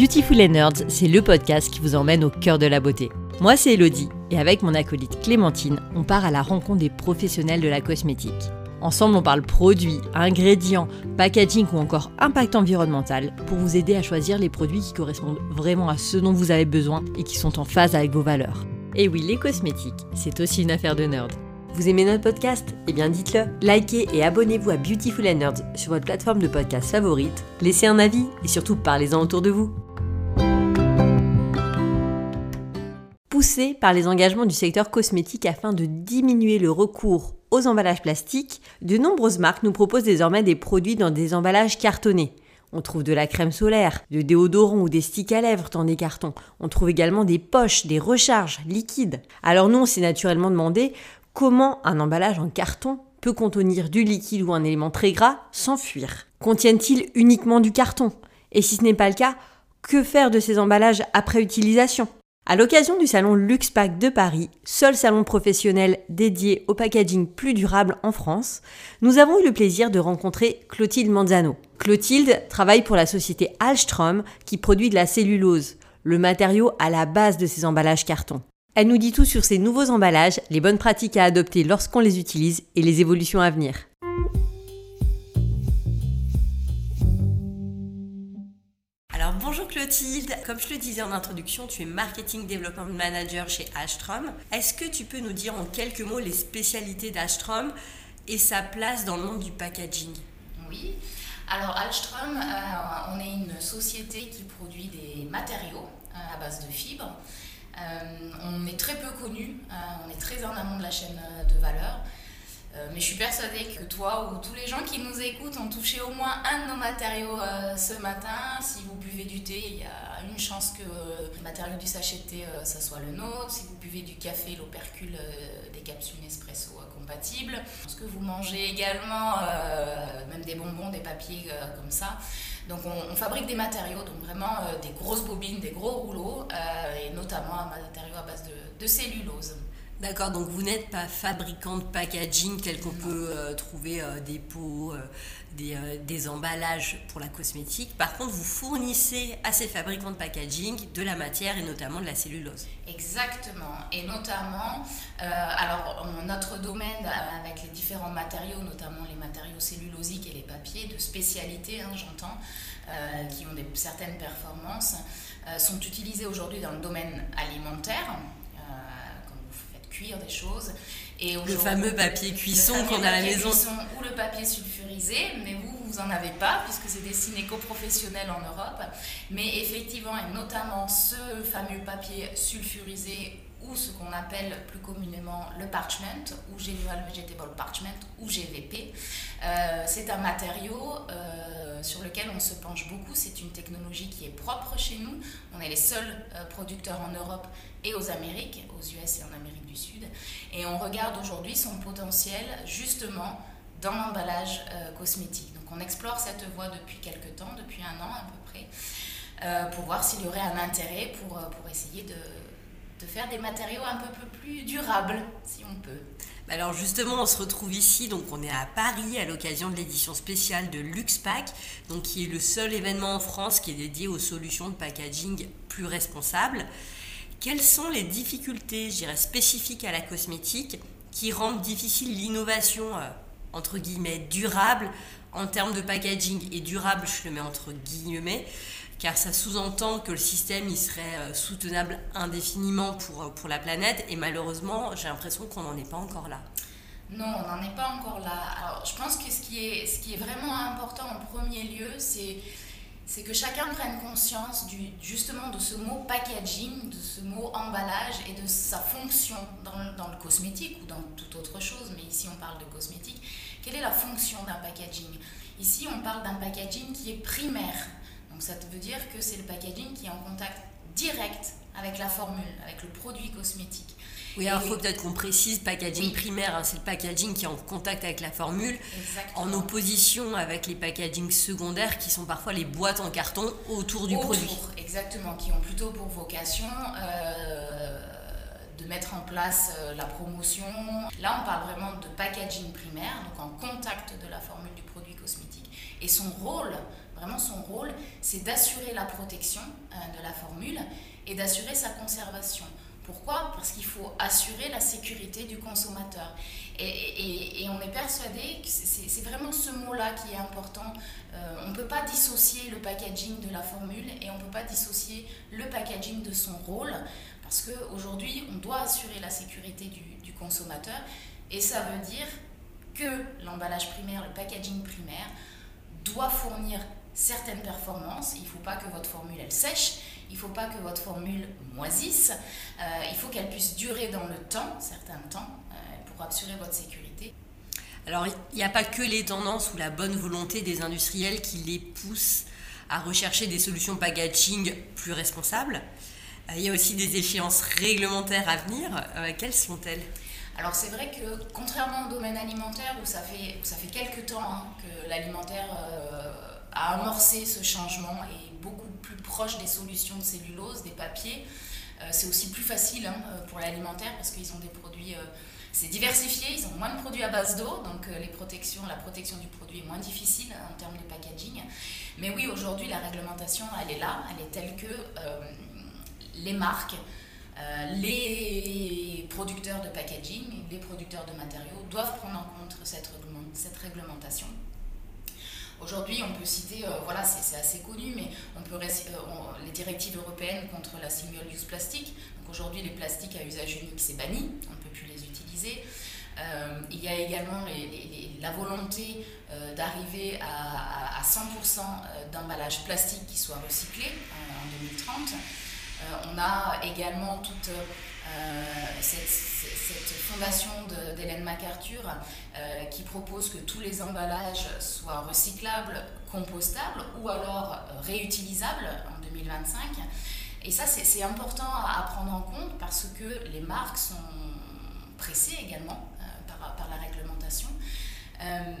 Beautiful and Nerds, c'est le podcast qui vous emmène au cœur de la beauté. Moi, c'est Elodie, et avec mon acolyte Clémentine, on part à la rencontre des professionnels de la cosmétique. Ensemble, on parle produits, ingrédients, packaging ou encore impact environnemental pour vous aider à choisir les produits qui correspondent vraiment à ce dont vous avez besoin et qui sont en phase avec vos valeurs. Et oui, les cosmétiques, c'est aussi une affaire de nerd. Vous aimez notre podcast? Eh bien dites-le. Likez et abonnez-vous à Beautiful and Nerds sur votre plateforme de podcast favorite. Laissez un avis et surtout parlez-en autour de vous. Poussé par les engagements du secteur cosmétique afin de diminuer le recours aux emballages plastiques, de nombreuses marques nous proposent désormais des produits dans des emballages cartonnés. On trouve de la crème solaire, de déodorant ou des sticks à lèvres dans des cartons. On trouve également des poches, des recharges liquides. Alors nous, on s'est naturellement demandé comment un emballage en carton peut contenir du liquide ou un élément très gras sans fuir. Contiennent-ils uniquement du carton? Et si ce n'est pas le cas, que faire de ces emballages après utilisation? À l'occasion du salon LuxPack de Paris, seul salon professionnel dédié au packaging plus durable en France, nous avons eu le plaisir de rencontrer Clotilde Manzano. Clotilde travaille pour la société Alstrom qui produit de la cellulose, le matériau à la base de ces emballages carton. Elle nous dit tout sur ces nouveaux emballages, les bonnes pratiques à adopter lorsqu'on les utilise et les évolutions à venir. Bonjour Clotilde, comme je le disais en introduction, tu es Marketing Development Manager chez Astrom. Est-ce que tu peux nous dire en quelques mots les spécialités d'Astrom et sa place dans le monde du packaging? Oui, alors Alstrom, euh, on est une société qui produit des matériaux euh, à base de fibres. Euh, on est très peu connu, on est très en amont de la chaîne de valeur. Euh, mais je suis persuadée que toi ou tous les gens qui nous écoutent ont touché au moins un de nos matériaux euh, ce matin. Si vous buvez du thé, il y a une chance que le matériau du sachet de thé, ça soit le nôtre. Si vous buvez du café, l'opercule des capsules Nespresso compatibles. Ce que vous mangez également, même des bonbons, des papiers comme ça. Donc on, fabrique des matériaux, donc vraiment des grosses bobines, des gros rouleaux, et notamment un matériau à base de cellulose. D'accord, donc vous n'êtes pas fabricant de packaging tel qu'on peut euh, trouver euh, des pots, euh, des, emballages pour la cosmétique. Par contre, vous fournissez à ces fabricants de packaging de la matière et notamment de la cellulose. Exactement, et notamment, alors notre domaine avec les différents matériaux, notamment les matériaux cellulosiques et les papiers de spécialité, hein, j'entends, qui ont certaines performances, sont utilisés aujourd'hui dans le domaine alimentaire cuire des choses. Et le fameux papier cuisson qu'on a à la maison. ou le papier sulfurisé, mais vous, vous en avez pas, puisque c'est dessiné qu'aux-professionnels en Europe. Mais effectivement, et notamment ce fameux papier sulfurisé ou ce qu'on appelle plus communément le parchment, ou Genual Vegetable Parchment, ou GVP. Euh, c'est un matériau euh, sur lequel on se penche beaucoup. C'est une technologie qui est propre chez nous. On est les seuls euh, producteurs en Europe et aux Amériques, aux US et en Amérique du Sud. Et on regarde aujourd'hui son potentiel justement dans l'emballage cosmétique. Donc on explore cette voie depuis quelques temps, depuis un an à peu près, pour voir s'il y aurait un intérêt pour, pour essayer de de faire des matériaux un peu plus durables, si on peut. Bah alors justement, on se retrouve ici, donc on est à Paris à l'occasion de l'édition spéciale de LuxPack, donc qui est le seul événement en France qui est dédié aux solutions de packaging plus responsables. Quelles sont les difficultés, je dirais, spécifiques à la cosmétique qui rendent difficile l'innovation, euh, entre guillemets, durable? En termes de packaging et durable, je le mets entre guillemets, car ça sous-entend que le système il serait euh, soutenable indéfiniment pour, euh, pour la planète, et malheureusement, j'ai l'impression qu'on n'en est pas encore là. Non, on n'en est pas encore là. Alors, je pense que ce qui est, ce qui est vraiment important en premier lieu, c'est c'est que chacun prenne conscience du, justement de ce mot packaging, de ce mot emballage et de sa fonction dans, dans, le cosmétique ou dans toute autre chose, mais ici on parle de cosmétique. Quelle est la fonction d'un packaging? Ici on parle d'un packaging qui est primaire, donc ça veut dire que c'est le packaging qui est en contact direct avec la formule, avec le produit cosmétique. Oui, alors il faut peut-être qu'on précise packaging primaire, hein, c'est le packaging qui est en contact avec la formule, en opposition avec les packaging secondaires qui sont parfois les boîtes en carton autour du produit. Exactement, qui ont plutôt pour vocation euh, de mettre en place euh, la promotion. Là, on parle vraiment de packaging primaire, donc en contact de la formule du produit cosmétique. Et son rôle Vraiment, son rôle, c'est d'assurer la protection de la formule et d'assurer sa conservation. Pourquoi? Parce qu'il faut assurer la sécurité du consommateur. Et, on est persuadé que c'est vraiment ce mot-là qui est important. Euh, on ne peut pas dissocier le packaging de la formule et on ne peut pas dissocier le packaging de son rôle parce qu'aujourd'hui, on doit assurer la sécurité du, du consommateur et ça veut dire que l'emballage primaire, le packaging primaire, doit fournir certaines performances. Il ne faut pas que votre formule elle sèche, il ne faut pas que votre formule moisisse, euh, il faut qu'elle puisse durer dans le temps, certains temps, euh, pour assurer votre sécurité. Alors, il n'y a pas que les tendances ou la bonne volonté des industriels qui les poussent à rechercher des solutions packaging plus responsables. Euh, il y a aussi des échéances réglementaires à venir. quelles sont-elles? Alors c'est vrai que contrairement au domaine alimentaire où ça fait, ça fait quelques temps hein, que l'alimentaire a amorcé ce changement et beaucoup plus proche des solutions de cellulose, des papiers. Euh, c'est aussi plus facile hein, euh, pour l'alimentaire parce qu'ils ont des produits, euh, c'est diversifié, ils ont moins de produits à base d'eau, donc les protections, la protection du produit est moins difficile en termes de packaging. Mais oui, aujourd'hui, la réglementation, elle est là, elle est telle que les marques, les producteurs de packaging, les producteurs de matériaux doivent prendre en compte cette réglementation Aujourd'hui, on peut citer, euh, voilà, c'est assez connu, mais on peut euh, les directives européennes contre la single-use plastique. Aujourd'hui, les plastiques à usage unique, c'est banni, on ne peut plus les utiliser. Euh, il y a également la volonté d'arriver à, 100% d'emballage plastique qui soit recyclé en 2030. on a également toute euh, cette, fondation d'Hélène MacArthur euh, qui propose que tous les emballages soient recyclables, compostables ou alors euh, réutilisables en 2025. Et ça, c'est important à, prendre en compte parce que les marques sont pressées également par, par, la réglementation.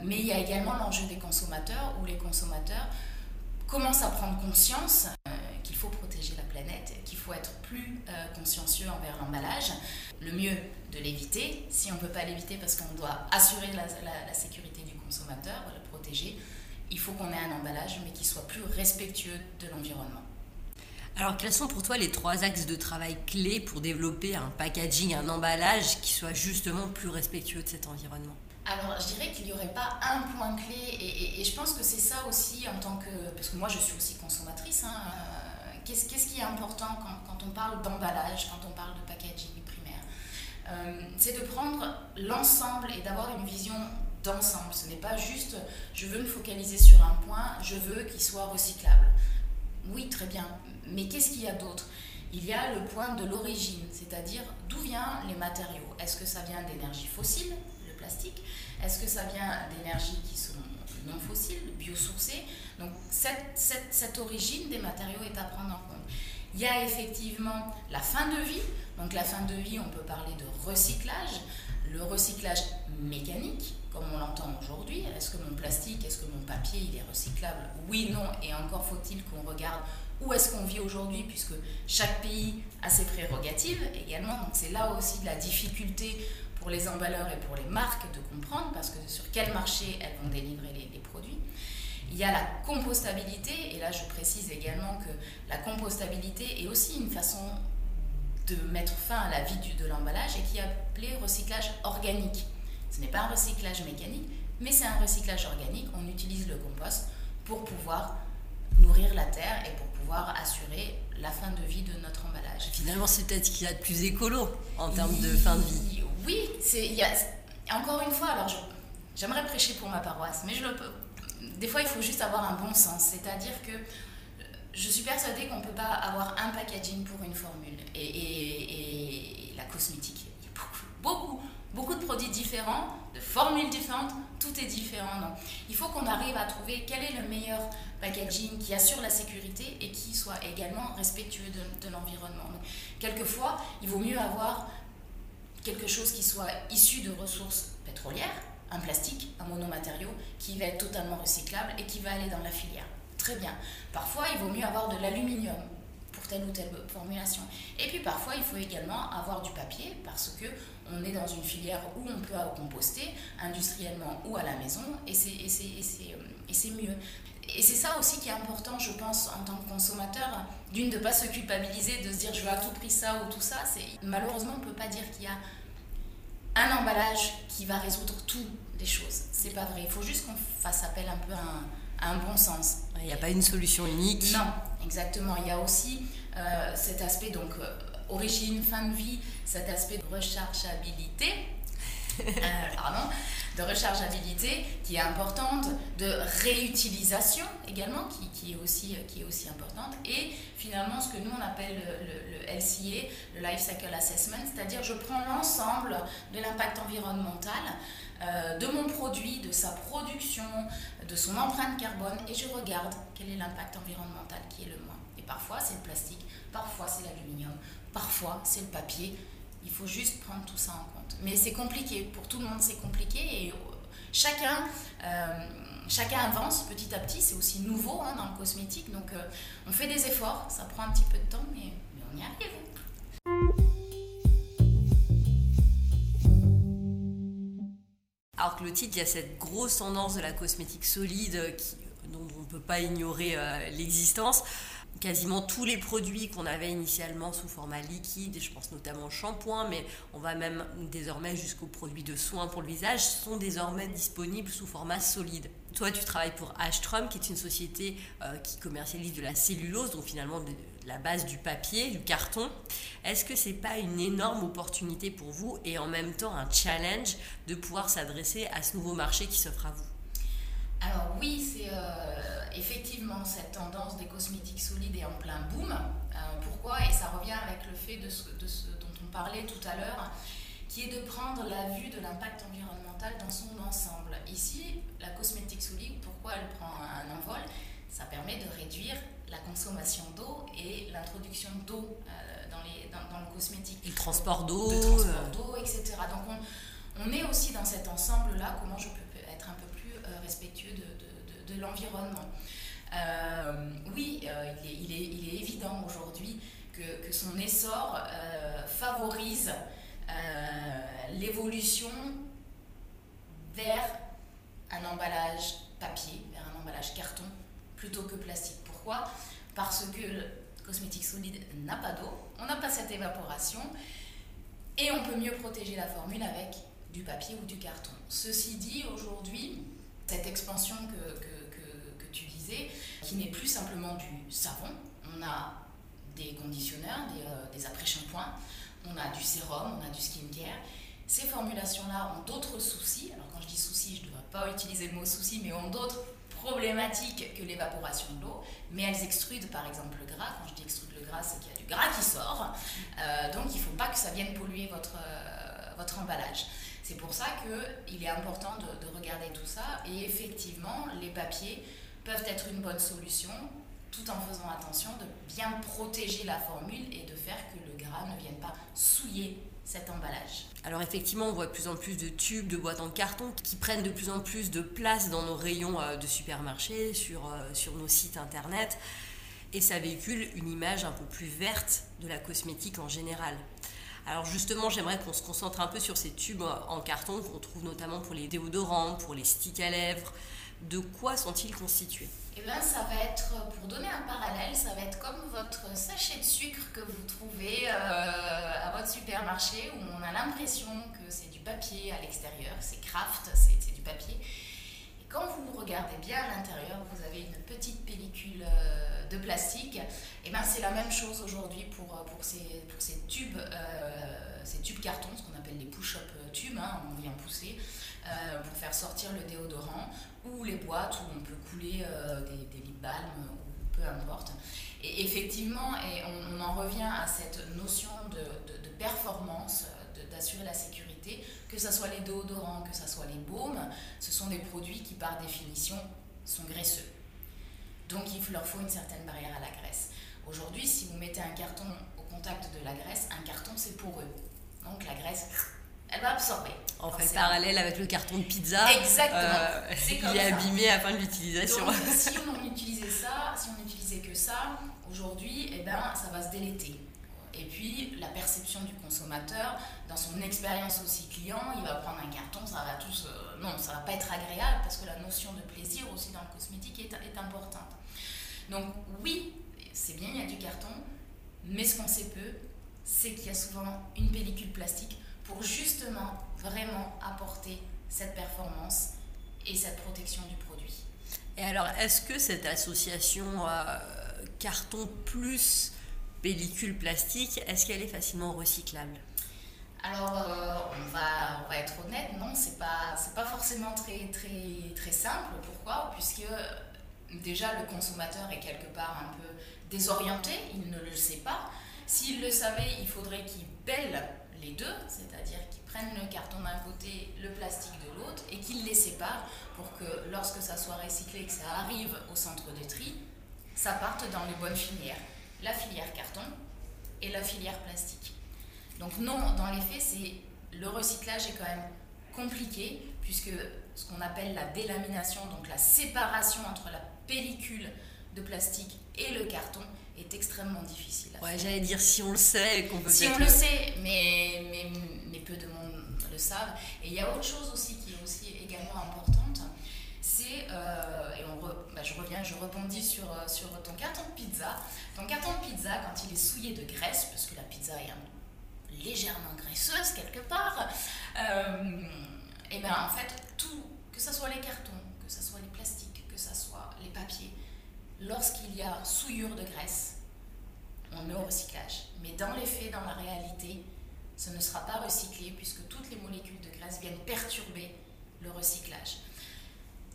mais il y a également l'enjeu des consommateurs où les consommateurs commencent à prendre conscience qu'il faut protéger la planète, qu'il faut être plus euh, consciencieux envers l'emballage. Le mieux de l'éviter, si on ne peut pas l'éviter parce qu'on doit assurer la, sécurité du consommateur, le protéger, il faut qu'on ait un emballage mais qui soit plus respectueux de l'environnement. Alors, quels sont pour toi les trois axes de travail clés pour développer un packaging, un emballage qui soit justement plus respectueux de cet environnement? Alors, je dirais qu'il n'y aurait pas un point clé, et, je pense que c'est ça aussi en tant que. Parce que moi, je suis aussi consommatrice, hein, Qu'est-ce qui est important quand, on parle d'emballage, quand on parle de packaging primaire? Euh, C'est de prendre l'ensemble et d'avoir une vision d'ensemble. Ce n'est pas juste je veux me focaliser sur un point, je veux qu'il soit recyclable. Oui, très bien, mais qu'est-ce qu'il y a d'autre? Il y a le point de l'origine, c'est-à-dire d'où viennent les matériaux. Est-ce que ça vient d'énergie fossile, le plastique Est-ce que ça vient d'énergies qui sont non fossiles, biosourcées? Donc cette, cette, cette, origine des matériaux est à prendre en compte. Il y a effectivement la fin de vie. Donc la fin de vie, on peut parler de recyclage. Le recyclage mécanique, comme on l'entend aujourd'hui. Est-ce que mon plastique, est-ce que mon papier, il est recyclable? Oui, non. Et encore faut-il qu'on regarde où est-ce qu'on vit aujourd'hui, puisque chaque pays a ses prérogatives également. Donc c'est là aussi de la difficulté pour les emballeurs et pour les marques de comprendre, parce que sur quel marché elles vont délivrer les, produits. Il y a la compostabilité, et là je précise également que la compostabilité est aussi une façon de mettre fin à la vie de l'emballage et qui est appelée recyclage organique. Ce n'est pas un recyclage mécanique, mais c'est un recyclage organique. On utilise le compost pour pouvoir nourrir la terre et pour pouvoir assurer la fin de vie de notre emballage. Finalement, c'est peut-être ce qu'il y a de plus écolo en termes de fin de vie. Oui, c'est, encore une fois, alors j'aimerais prêcher pour ma paroisse, mais je le. Des fois, il faut juste avoir un bon sens. C'est-à-dire que je suis persuadée qu'on ne peut pas avoir un packaging pour une formule. Et, la cosmétique, il y a beaucoup, beaucoup, beaucoup de produits différents, de formules différentes, tout est différent. Donc, il faut qu'on arrive à trouver quel est le meilleur packaging qui assure la sécurité et qui soit également respectueux de, de l'environnement. Quelquefois, il vaut mieux avoir quelque chose qui soit issu de ressources pétrolières, un plastique, un monomatériau, qui va être totalement recyclable et qui va aller dans la filière. Très bien. Parfois, il vaut mieux avoir de l'aluminium pour telle ou telle formulation. Et puis parfois, il faut également avoir du papier parce que on est dans une filière où on peut composter industriellement ou à la maison et c'est mieux. Et c'est ça aussi qui est important, je pense, en tant que consommateur, d'une, de ne pas se culpabiliser, de se dire je veux à tout prix ça ou tout ça. C'est Malheureusement, on ne peut pas dire qu'il y a un emballage qui va résoudre toutes les choses. C'est pas vrai. Il faut juste qu'on fasse appel un peu à un, bon sens. Il n'y a pas une solution unique. Non, exactement. Il y a aussi euh, cet aspect, donc, euh, origine, fin de vie, cet aspect de rechargeabilité. Euh, pardon, de rechargeabilité qui est importante, de réutilisation également qui, qui, est aussi, importante, et finalement ce que nous on appelle le, le, LCA, le Life Cycle Assessment, c'est-à-dire je prends l'ensemble de l'impact environnemental euh, de mon produit, de sa production, de son empreinte carbone, et je regarde quel est l'impact environnemental qui est le moins. Et parfois c'est le plastique, parfois c'est l'aluminium, parfois c'est le papier. Il faut juste prendre tout ça en compte. Mais c'est compliqué, pour tout le monde c'est compliqué. Et euh, chacun, euh, chacun avance petit à petit, c'est aussi nouveau hein, dans le cosmétique, donc euh, on fait des efforts, ça prend un petit peu de temps, mais, on y arrive. Alors Clotilde, il y a cette grosse tendance de la cosmétique solide dont on ne peut pas ignorer l'existence quasiment tous les produits qu'on avait initialement sous format liquide, je pense notamment au shampoing, mais on va même désormais jusqu'aux produits de soins pour le visage, sont désormais disponibles sous format solide. Toi, tu travailles pour Ashtrom, qui est une société euh, qui commercialise de la cellulose, donc finalement de la base du papier, du carton. Est-ce que c'est pas une énorme opportunité pour vous et en même temps un challenge de pouvoir s'adresser à ce nouveau marché qui s'offre à vous? Alors oui, c'est euh, effectivement cette tendance des cosmétiques solides est en plein boom. Euh, pourquoi? Et ça revient avec le fait de ce, dont on parlait tout à l'heure, qui est de prendre la vue de l'impact environnemental dans son ensemble. Ici, la cosmétique solide, pourquoi elle prend un envol? Ça permet de réduire la consommation d'eau et l'introduction d'eau euh, dans, dans, le cosmétique. Et le transport d'eau. Le transport d'eau, etc. Donc on, on est aussi dans cet ensemble-là, comment je peux respectueux de, de, l'environnement. Euh, oui, euh, il, est, évident aujourd'hui que, son essor euh, favorise l'évolution vers un emballage papier, vers un emballage carton, plutôt que plastique. Pourquoi? Parce que le cosmétique solide n'a pas d'eau, on n'a pas cette évaporation, et on peut mieux protéger la formule avec du papier ou du carton. Ceci dit, aujourd'hui, cette expansion que, qui n'est plus simplement du savon. On a des conditionneurs, des, euh, des après-shampoings, on a du sérum, on a du skincare. Ces formulations-là ont d'autres soucis. Alors quand je dis soucis, je ne devrais pas utiliser le mot souci, mais ont d'autres problématiques que l'évaporation de l'eau. Mais elles extrudent par exemple le gras. Quand je dis extrude le gras, c'est qu'il y a du gras qui sort. Euh, donc il ne faut pas que ça vienne polluer votre, euh, votre emballage. C'est pour ça qu'il est important de, regarder tout ça. Et effectivement, les papiers peuvent être une bonne solution tout en faisant attention de bien protéger la formule et de faire que le gras ne vienne pas souiller cet emballage. Alors effectivement, on voit de plus en plus de tubes, de boîtes en carton qui prennent de plus en plus de place dans nos rayons euh, de supermarché, sur, euh, sur nos sites internet, et ça véhicule une image un peu plus verte de la cosmétique en général. Alors justement, j'aimerais qu'on se concentre un peu sur ces tubes en carton qu'on trouve notamment pour les déodorants, pour les sticks à lèvres. De quoi sont-ils constitués Eh bien, ça va être, pour donner un parallèle, ça va être comme votre sachet de sucre que vous trouvez euh, à votre supermarché où on a l'impression que c'est du papier à l'extérieur, c'est craft, c'est du papier. Et quand vous regardez bien à l'intérieur, vous avez une petite pellicule. Euh, de plastique, eh ben c'est la même chose aujourd'hui pour, euh, pour, ces, pour ces tubes, ces tubes carton, ce qu'on appelle les push-up tubes, hein, on vient pousser, pour faire sortir le déodorant, ou les boîtes où on peut couler des, des lip balms, ou peu importe. Et effectivement, et on, en revient à cette notion de, de, de performance, d'assurer la sécurité, que ce soit les déodorants, que ce soit les baumes, ce sont des produits qui par définition sont graisseux. Donc il leur faut une certaine barrière à la graisse. Aujourd'hui, si vous mettez un carton au contact de la graisse, un carton c'est pour eux. Donc la graisse, elle va absorber. On fait le parallèle avec le carton de pizza. Exactement. Euh, il est abîmé à fin de l'utilisation. si on utilisait ça, si on utilisait que ça, aujourd'hui, eh ben, ça va se déléter. Et puis, la perception du consommateur, dans son expérience aussi client, il va prendre un carton, ça va tous. Euh, non, ça va pas être agréable parce que la notion de plaisir aussi dans le cosmétique est, est importante. Donc oui, c'est bien, il y a du carton, mais ce qu'on sait peu, c'est qu'il y a souvent une pellicule plastique pour justement vraiment apporter cette performance et cette protection du produit. Et alors, est-ce que cette association euh, carton plus pellicule plastique, est-ce qu'elle est facilement recyclable? Alors, euh, on, va, on, va, être honnête, non, c'est pas, pas forcément très, très, très simple. Pourquoi? Puisque déjà le consommateur est quelque part un peu désorienté, il ne le sait pas. S'il le savait, il faudrait qu'il pèle les deux, c'est-à-dire qu'il prenne le carton d'un côté, le plastique de l'autre, et qu'il les sépare pour que lorsque ça soit recyclé, que ça arrive au centre de tri, ça parte dans les bonnes filières. La filière carton et la filière plastique. Donc non, dans les faits, c'est le recyclage est quand même compliqué puisque ce qu'on appelle la délamination, donc la séparation entre la pellicule de plastique et le carton est extrêmement difficile. ouais, j'allais dire si on le sait qu'on peut Si on le sait, mais, mais, mais, peu de monde le savent. Et il y a autre chose aussi qui est aussi également importante, c'est, euh, et on bah, je reviens, je rebondis sur, euh, sur ton carton de pizza. Ton carton de pizza, quand il est souillé de graisse, parce que la pizza est légèrement graisseuse quelque part, euh, et bien en fait, tout, que ce soit les cartons, que ce soit les plastiques, que ce soit les papiers, lorsqu'il y a souillure de graisse, on met au recyclage. Mais dans les faits, dans la réalité, ce ne sera pas recyclé puisque toutes les molécules de graisse viennent perturber le recyclage.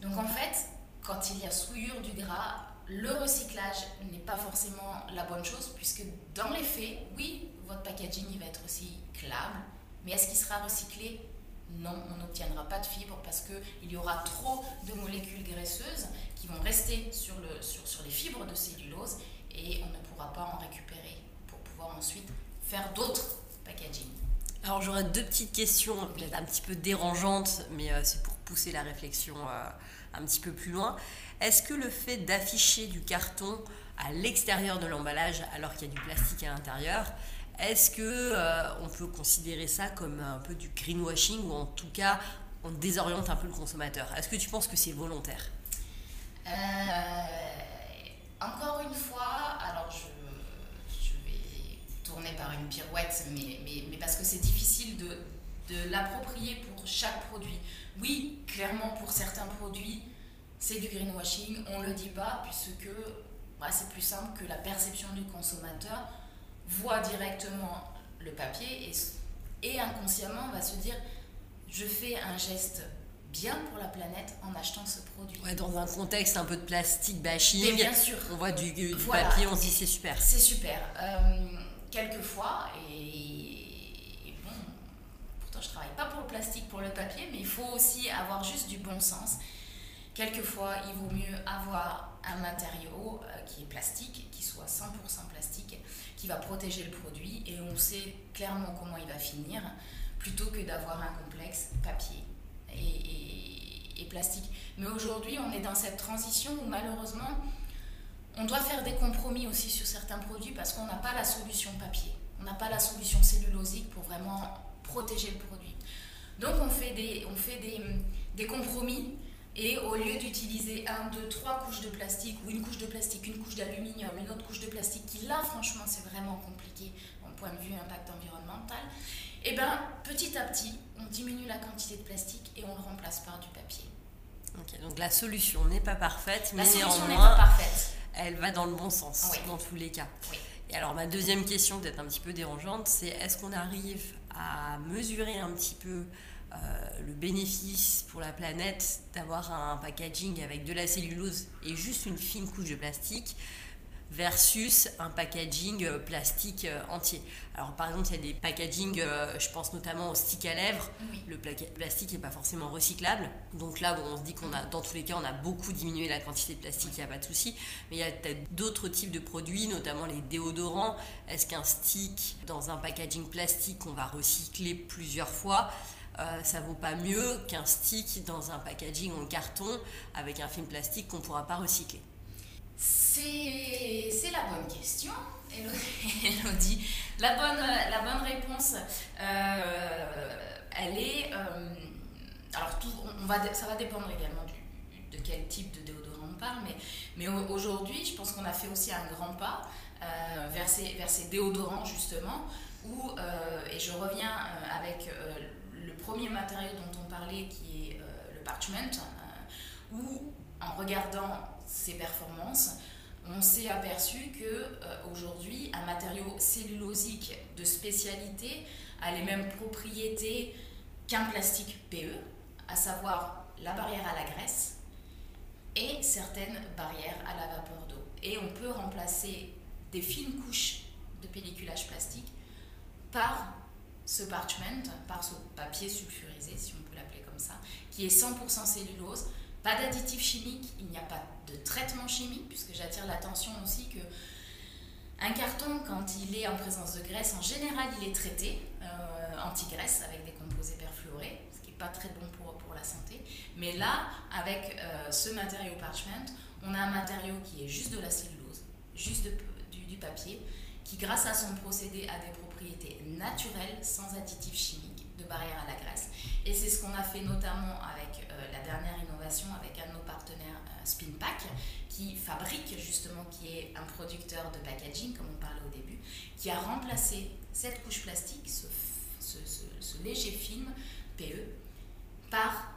Donc en fait, quand il y a souillure du gras, le recyclage n'est pas forcément la bonne chose puisque dans les faits, oui, votre packaging il va être recyclable, mais est-ce qu'il sera recyclé non, on n'obtiendra pas de fibres parce qu'il y aura trop de molécules graisseuses qui vont rester sur, le, sur, sur les fibres de cellulose et on ne pourra pas en récupérer pour pouvoir ensuite faire d'autres packaging. Alors j'aurais deux petites questions, peut-être un petit peu dérangeantes, mais euh, c'est pour pousser la réflexion euh, un petit peu plus loin. Est-ce que le fait d'afficher du carton à l'extérieur de l'emballage alors qu'il y a du plastique à l'intérieur, est-ce que euh, on peut considérer ça comme un peu du greenwashing ou en tout cas on désoriente un peu le consommateur? Est-ce que tu penses que c'est volontaire? Euh, Encore une fois, alors je, vais tourner par une pirouette, mais, parce que c'est difficile de, de l'approprier pour chaque produit. Oui, clairement pour certains produits, c'est du greenwashing, on ne le dit pas puisque bah, c'est plus simple que la perception du consommateur voit directement le papier et, et inconsciemment va se dire je fais un geste bien pour la planète en achetant ce produit. Ouais, dans un contexte un peu de plastique bashing, bien sûr. on voit du, papier, on se dit c'est super. C'est super. Euh, quelquefois, et, bon, pourtant je travaille pas pour le plastique, pour le papier, mais il faut aussi avoir juste du bon sens. Quelquefois, il vaut mieux avoir un matériau euh, qui est plastique, qui soit 100% plastique, va protéger le produit et on sait clairement comment il va finir, plutôt que d'avoir un complexe papier et, et, plastique. Mais aujourd'hui, on est dans cette transition où malheureusement, on doit faire des compromis aussi sur certains produits parce qu'on n'a pas la solution papier, on n'a pas la solution cellulosique pour vraiment protéger le produit. Donc on fait des, on fait des, des compromis et au lieu d'utiliser un, deux, trois couches de plastique, ou une couche de plastique, une couche d'aluminium, une autre couche de plastique, qui là, franchement, c'est vraiment compliqué en point de vue impact environnemental, et eh bien petit à petit, on diminue la quantité de plastique et on le remplace par du papier. Ok, donc la solution n'est pas parfaite, mais néanmoins, parfaite. elle va dans le bon sens, dans tous les cas. Et alors, ma deuxième question, peut-être un petit peu dérangeante, c'est est-ce qu'on arrive à mesurer un petit peu le bénéfice pour la planète d'avoir un packaging avec de la cellulose et juste une fine couche de plastique versus un packaging euh, plastique euh, entier. Alors par exemple, il y a des packaging, je pense notamment au stick à lèvres, le plastique n'est pas forcément recyclable. Donc là, on se dit qu'on a, dans tous les cas, on a beaucoup diminué la quantité de plastique, il n'y a pas de souci. Mais il y a peut-être d'autres types de produits, notamment les déodorants. Est-ce qu'un stick dans un packaging plastique, on va recycler plusieurs fois? Euh, ça vaut pas mieux qu'un stick dans un packaging en carton avec un film plastique qu'on ne pourra pas recycler C'est la bonne question, Elodie. La bonne, la bonne réponse, euh, elle est. Euh, alors, tout, on va, ça va dépendre également de quel type de déodorant on parle, mais, mais aujourd'hui, je pense qu'on a fait aussi un grand pas euh, vers, ces, vers ces déodorants, justement, où, et je reviens avec premier matériau dont on parlait, qui est le parchment, où, en regardant ses performances, on s'est aperçu que aujourd'hui un matériau cellulosique de spécialité a les mêmes propriétés qu'un plastique PE, à savoir la barrière à la graisse et certaines barrières à la vapeur d'eau. Et on peut remplacer des fines couches de pelliculage plastique par ce parchment, par ce papier sulfurisé, si on peut l'appeler comme ça, qui est 100% cellulose, pas d'additifs chimiques, il n'y a pas de traitement chimique, puisque j'attire l'attention aussi que un carton, quand il est en présence de graisse, en général, il est traité euh, anti-graisse avec des composés perfluorés, ce qui n'est pas très bon pour, pour la santé. Mais là, avec euh, ce matériau parchment, on a un matériau qui est juste de la cellulose, juste du, du, papier, qui grâce à son procédé a des propriétés sans additifs chimiques, de barrière à la graisse. Et c'est ce qu'on a fait notamment avec euh, la dernière innovation, avec un de nos partenaires Spinpack, qui fabrique justement, qui est un producteur de packaging, comme on parlait au début, qui a remplacé cette couche plastique, ce, ce, léger film PE, par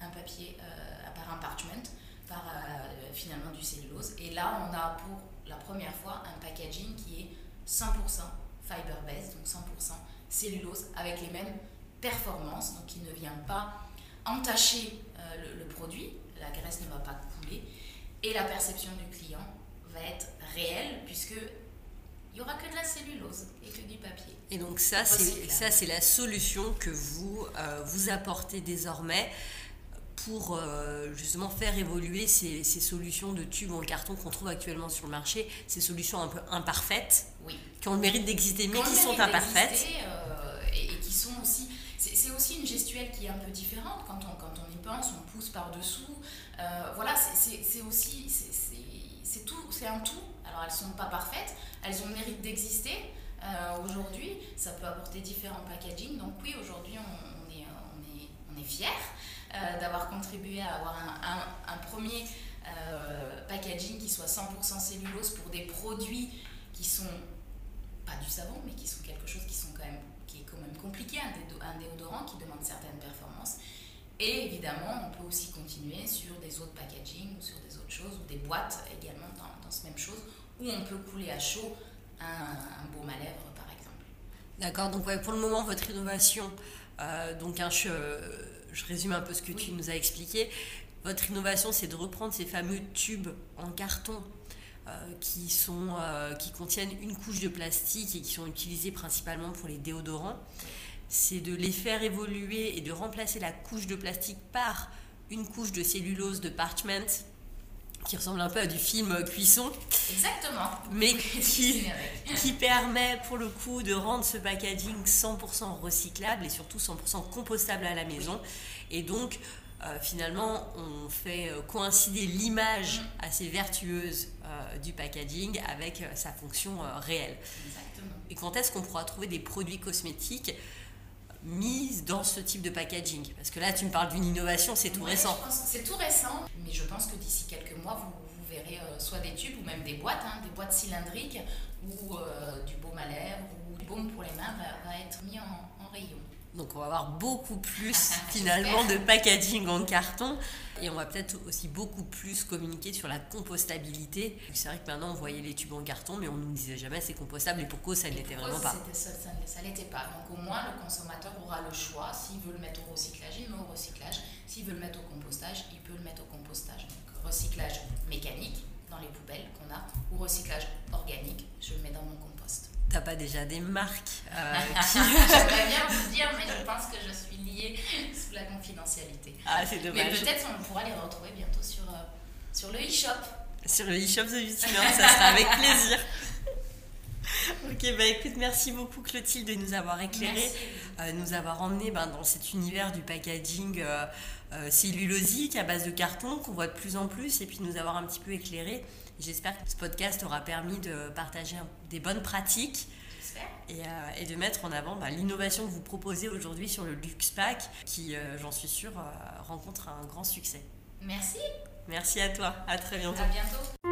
un papier, euh, par un parchment, par euh, finalement du cellulose. Et là, on a pour la première fois un packaging qui est 100% fiber-based, donc 100% cellulose, avec les mêmes performances, donc qui ne vient pas entacher euh, le, le, produit, la graisse ne va pas couler, et la perception du client va être réelle, puisque il n'y aura que de la cellulose et que du papier. Et donc ça, c'est ça, c'est la solution que vous euh, vous apportez désormais pour euh, justement faire évoluer ces, ces, solutions de tubes en carton qu'on trouve actuellement sur le marché, ces solutions un peu imparfaites, oui. qui ont le mérite d'exister, mais qui sont imparfaites. Euh, et, et, qui sont aussi... C'est aussi une gestuelle qui est un peu différente quand on, quand on y pense, on pousse par-dessous. Euh, voilà, c'est aussi... C'est tout, c'est un tout. Alors elles ne sont pas parfaites, elles ont le mérite d'exister. Aujourd'hui, ça peut apporter différents packaging. Donc oui, aujourd'hui, on, on, est, on, est, on est fiers euh, d'avoir contribué à avoir un, premier euh, packaging qui soit 100% cellulose pour des produits qui sont pas du savon, mais qui sont quelque chose qui, sont quand même, qui est quand même compliqué, un, déodorant qui demande certaines performances. Et évidemment, on peut aussi continuer sur des autres packaging ou sur des autres choses, ou des boîtes également dans, dans ce même chose, où on peut couler à chaud un, un baume à lèvres. D'accord, donc ouais, pour le moment, votre innovation, euh, donc un, je, je, résume un peu ce que oui. tu nous as expliqué. Votre innovation, c'est de reprendre ces fameux tubes en carton euh, qui, sont, euh, qui contiennent une couche de plastique et qui sont utilisés principalement pour les déodorants. C'est de les faire évoluer et de remplacer la couche de plastique par une couche de cellulose de parchment qui ressemble un peu à du film cuisson. Exactement. Mais qui, qui permet pour le coup de rendre ce packaging 100% recyclable et surtout 100% compostable à la maison. Et donc, euh, finalement, on fait coïncider l'image mmh. assez vertueuse euh, du packaging avec euh, sa fonction euh, réelle. Exactement. Et quand est-ce qu'on pourra trouver des produits cosmétiques? Mise dans ce type de packaging Parce que là, tu me parles d'une innovation, c'est tout ouais, récent. C'est tout récent, mais je pense que d'ici quelques mois, vous, vous verrez euh, soit des tubes ou même des boîtes, hein, des boîtes cylindriques, où euh, du baume à lèvres ou du baume pour les mains va, va être mis en, en, rayon. Donc on va avoir beaucoup plus finalement de packaging en carton et on va peut-être aussi beaucoup plus communiquer sur la compostabilité. C'est vrai que maintenant on voyait les tubes en carton mais on ne nous disait jamais c'est compostable et pour cause ça ne l'était vraiment pas. Ça, ça, l'était pas. Donc au moins le consommateur aura le choix. S'il veut le mettre au recyclage, il met au recyclage. S'il veut le mettre au compostage, il peut le mettre au compostage. Donc recyclage mécanique dans les poubelles qu'on a ou recyclage organique, je le mets dans mon compost. T'as pas déjà des marques euh, qui... J'aimerais bien vous dire, mais je pense que je suis liée sous la confidentialité. Ah, c'est dommage. Mais peut-être on pourra les retrouver bientôt sur, euh, sur le e-shop. Sur le e-shop The Vitineur, ça sera avec plaisir. Ok, bah écoute, merci beaucoup Clotilde de nous avoir éclairé, euh, nous avoir emmené ben, dans cet univers du packaging euh, euh, cellulosique à base de carton qu'on voit de plus en plus et puis nous avoir un petit peu éclairé. J'espère que ce podcast aura permis de partager des bonnes pratiques et, euh, et, de mettre en avant bah, l'innovation que vous proposez aujourd'hui sur le Luxe Pack qui, euh, j'en suis sûre, rencontre un grand succès. Merci. Merci à toi. À très bientôt. À bientôt.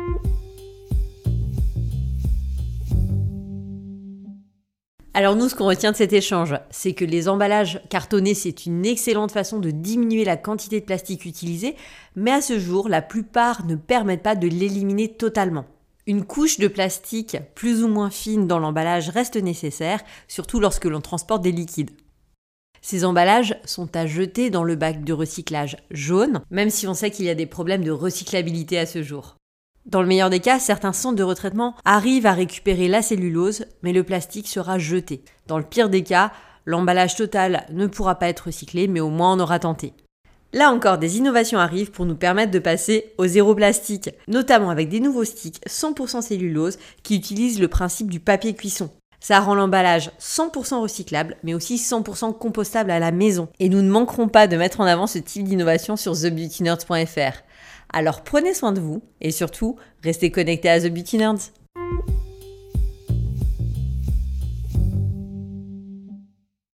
Alors nous, ce qu'on retient de cet échange, c'est que les emballages cartonnés, c'est une excellente façon de diminuer la quantité de plastique utilisée, mais à ce jour, la plupart ne permettent pas de l'éliminer totalement. Une couche de plastique plus ou moins fine dans l'emballage reste nécessaire, surtout lorsque l'on transporte des liquides. Ces emballages sont à jeter dans le bac de recyclage jaune, même si on sait qu'il y a des problèmes de recyclabilité à ce jour. Dans le meilleur des cas, certains centres de retraitement arrivent à récupérer la cellulose, mais le plastique sera jeté. Dans le pire des cas, l'emballage total ne pourra pas être recyclé, mais au moins on aura tenté. Là encore, des innovations arrivent pour nous permettre de passer au zéro plastique, notamment avec des nouveaux sticks 100% cellulose qui utilisent le principe du papier cuisson. Ça rend l'emballage 100% recyclable, mais aussi 100% compostable à la maison. Et nous ne manquerons pas de mettre en avant ce type d'innovation sur thebeautynerds.fr. Alors prenez soin de vous et surtout, restez connectés à The Beauty Nerds.